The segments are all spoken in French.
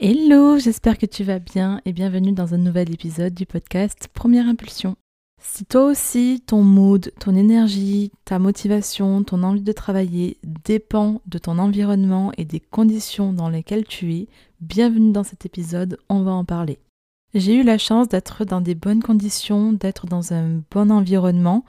Hello, j'espère que tu vas bien et bienvenue dans un nouvel épisode du podcast Première Impulsion. Si toi aussi, ton mood, ton énergie, ta motivation, ton envie de travailler dépend de ton environnement et des conditions dans lesquelles tu es, bienvenue dans cet épisode, on va en parler. J'ai eu la chance d'être dans des bonnes conditions, d'être dans un bon environnement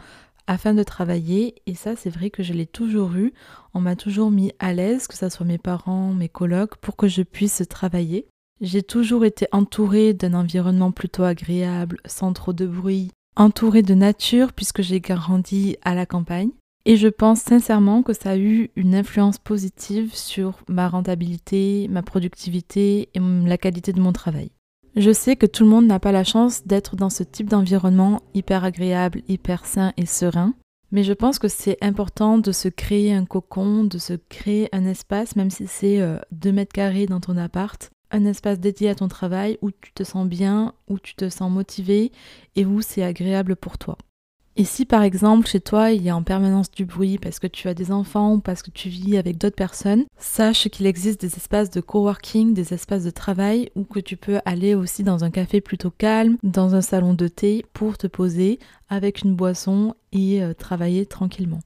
afin de travailler et ça c'est vrai que je l'ai toujours eu. On m'a toujours mis à l'aise, que ce soit mes parents, mes colocs, pour que je puisse travailler. J'ai toujours été entourée d'un environnement plutôt agréable, sans trop de bruit, entourée de nature puisque j'ai grandi à la campagne. Et je pense sincèrement que ça a eu une influence positive sur ma rentabilité, ma productivité et la qualité de mon travail. Je sais que tout le monde n'a pas la chance d'être dans ce type d'environnement hyper agréable, hyper sain et serein, mais je pense que c'est important de se créer un cocon, de se créer un espace, même si c'est 2 euh, mètres carrés dans ton appart, un espace dédié à ton travail où tu te sens bien, où tu te sens motivé et où c'est agréable pour toi. Et si par exemple chez toi il y a en permanence du bruit parce que tu as des enfants ou parce que tu vis avec d'autres personnes, sache qu'il existe des espaces de coworking, des espaces de travail où que tu peux aller aussi dans un café plutôt calme, dans un salon de thé pour te poser avec une boisson et euh, travailler tranquillement.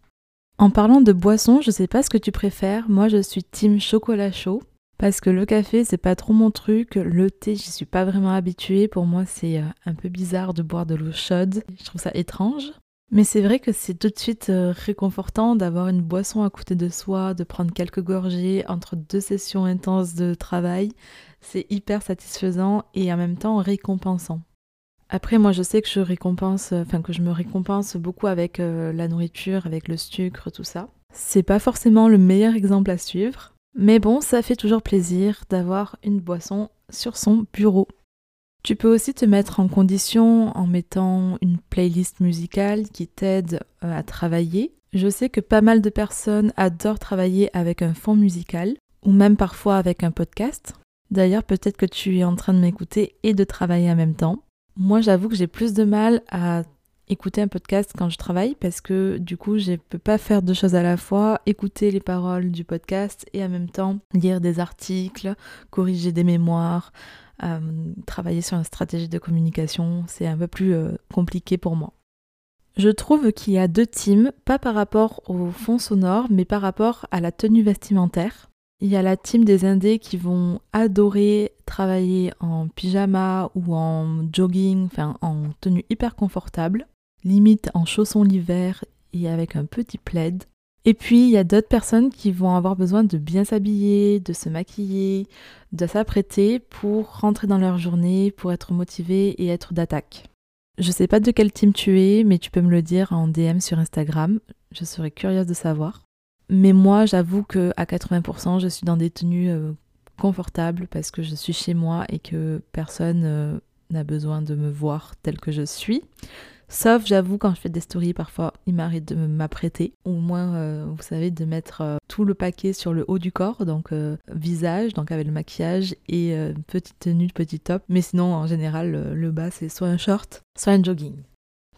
En parlant de boisson, je sais pas ce que tu préfères, moi je suis team chocolat chaud parce que le café c'est pas trop mon truc, le thé j'y suis pas vraiment habituée, pour moi c'est euh, un peu bizarre de boire de l'eau chaude, je trouve ça étrange. Mais c'est vrai que c'est tout de suite euh, réconfortant d'avoir une boisson à côté de soi, de prendre quelques gorgées entre deux sessions intenses de travail. C'est hyper satisfaisant et en même temps récompensant. Après, moi, je sais que je récompense, euh, enfin que je me récompense beaucoup avec la nourriture, avec le sucre, tout ça. C'est pas forcément le meilleur exemple à suivre, mais bon, ça fait toujours plaisir d'avoir une boisson sur son bureau. Tu peux aussi te mettre en condition en mettant une playlist musicale qui t'aide euh, à travailler. Je sais que pas mal de personnes adorent travailler avec un fond musical ou même parfois avec un podcast. D'ailleurs, peut-être que tu es en train de m'écouter et de travailler en même temps. Moi, j'avoue que j'ai plus de mal à écouter un podcast quand je travaille parce que du coup je ne peux pas faire deux choses à la fois, écouter les paroles du podcast et en même temps lire des articles, corriger des mémoires, euh, travailler sur une stratégie de communication, c'est un peu plus euh, compliqué pour moi. Je trouve qu'il y a deux teams, pas par rapport au fond sonore, mais par rapport à la tenue vestimentaire. Il y a la team des indés qui vont adorer travailler en pyjama ou en jogging, enfin en tenue hyper confortable limite en chaussons l'hiver et avec un petit plaid. Et puis il y a d'autres personnes qui vont avoir besoin de bien s'habiller, de se maquiller, de s'apprêter pour rentrer dans leur journée, pour être motivé et être d'attaque. Je sais pas de quel team tu es, mais tu peux me le dire en DM sur Instagram. Je serais curieuse de savoir. Mais moi, j'avoue que à 80%, je suis dans des tenues euh, confortables parce que je suis chez moi et que personne euh, n'a besoin de me voir tel que je suis. Sauf, j'avoue, quand je fais des stories, parfois, il m'arrête de m'apprêter. Au moins, euh, vous savez, de mettre euh, tout le paquet sur le haut du corps, donc euh, visage, donc avec le maquillage et petite tenue, petit top. Mais sinon, en général, le bas, c'est soit un short, soit un jogging.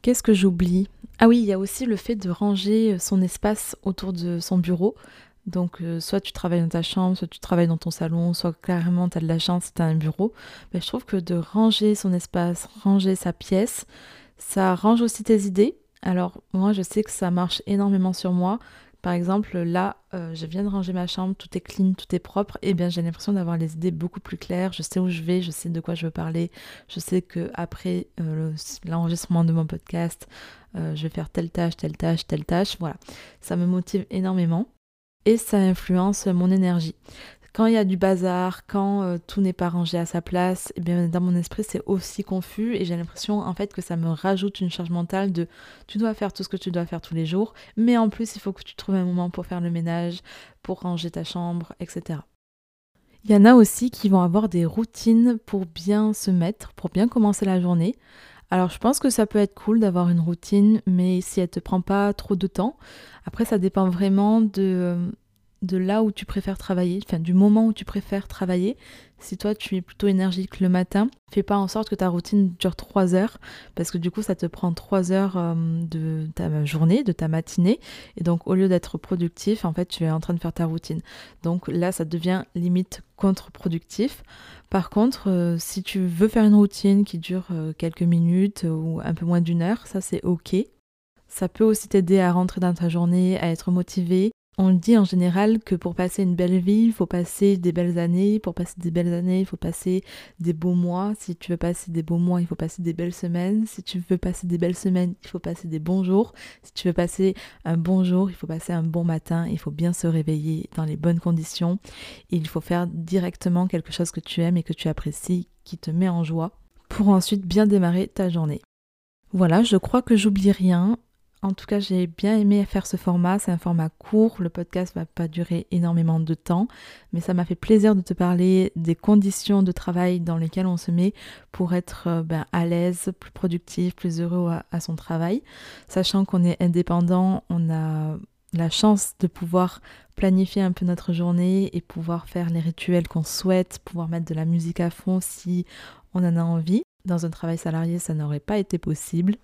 Qu'est-ce que j'oublie? Ah oui, il y a aussi le fait de ranger son espace autour de son bureau. Donc, soit tu travailles dans ta chambre, soit tu travailles dans ton salon, soit carrément tu as de la chance, tu as un bureau. Mais je trouve que de ranger son espace, ranger sa pièce, ça range aussi tes idées. Alors moi je sais que ça marche énormément sur moi. Par exemple, là, euh, je viens de ranger ma chambre, tout est clean, tout est propre, et eh bien j'ai l'impression d'avoir les idées beaucoup plus claires. Je sais où je vais, je sais de quoi je veux parler, je sais que après euh, l'enregistrement de mon podcast, euh, je vais faire telle tâche, telle tâche, telle tâche. Voilà, ça me motive énormément et ça influence mon énergie. Quand il y a du bazar, quand euh, tout n'est pas rangé à sa place, eh bien, dans mon esprit, c'est aussi confus et j'ai l'impression en fait que ça me rajoute une charge mentale de tu dois faire tout ce que tu dois faire tous les jours, mais en plus, il faut que tu trouves un moment pour faire le ménage, pour ranger ta chambre, etc. Il y en a aussi qui vont avoir des routines pour bien se mettre, pour bien commencer la journée. Alors je pense que ça peut être cool d'avoir une routine, mais si elle te prend pas trop de temps, après ça dépend vraiment de, de là où tu préfères travailler, enfin du moment où tu préfères travailler. Si toi tu es plutôt énergique le matin, fais pas en sorte que ta routine dure 3 heures parce que du coup ça te prend 3 heures euh, de ta journée, de ta matinée et donc au lieu d'être productif, en fait tu es en train de faire ta routine. Donc là ça devient limite contre-productif. Par contre, euh, si tu veux faire une routine qui dure euh, quelques minutes ou un peu moins d'une heure, ça c'est ok. Ça peut aussi t'aider à rentrer dans ta journée, à être motivé on dit en général que pour passer une belle vie, il faut passer des belles années. Pour passer des belles années, il faut passer des beaux mois. Si tu veux passer des beaux mois, il faut passer des belles semaines. Si tu veux passer des belles semaines, il faut passer des bons jours. Si tu veux passer un bon jour, il faut passer un bon matin. Il faut bien se réveiller dans les bonnes conditions. il faut faire directement quelque chose que tu aimes et que tu apprécies, qui te met en joie, pour ensuite bien démarrer ta journée. Voilà, je crois que j'oublie rien. En tout cas, j'ai bien aimé faire ce format. C'est un format court. Le podcast va pas durer énormément de temps, mais ça m'a fait plaisir de te parler des conditions de travail dans lesquelles on se met pour être euh, ben, à l'aise, plus productif, plus heureux à, son travail. Sachant qu'on est indépendant, on a la chance de pouvoir planifier un peu notre journée et pouvoir faire les rituels qu'on souhaite, pouvoir mettre de la musique à fond si on en a envie. Dans un travail salarié, ça n'aurait pas été possible.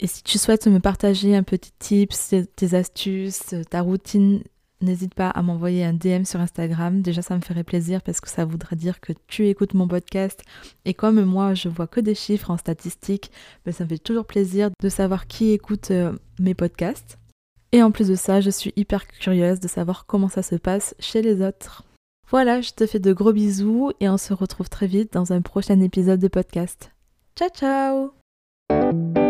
Et si tu souhaites me partager un petit tips, tes astuces, ta routine, n'hésite pas à m'envoyer un DM sur Instagram. Déjà, ça me ferait plaisir parce que ça voudrait dire que tu écoutes mon podcast. Et comme moi, je vois que des chiffres en statistiques, ben, ça me fait toujours plaisir de savoir qui écoute euh, mes podcasts. Et en plus de ça, je suis hyper curieuse de savoir comment ça se passe chez les autres. Voilà, je te fais de gros bisous et on se retrouve très vite dans un prochain épisode de podcast. Ciao ciao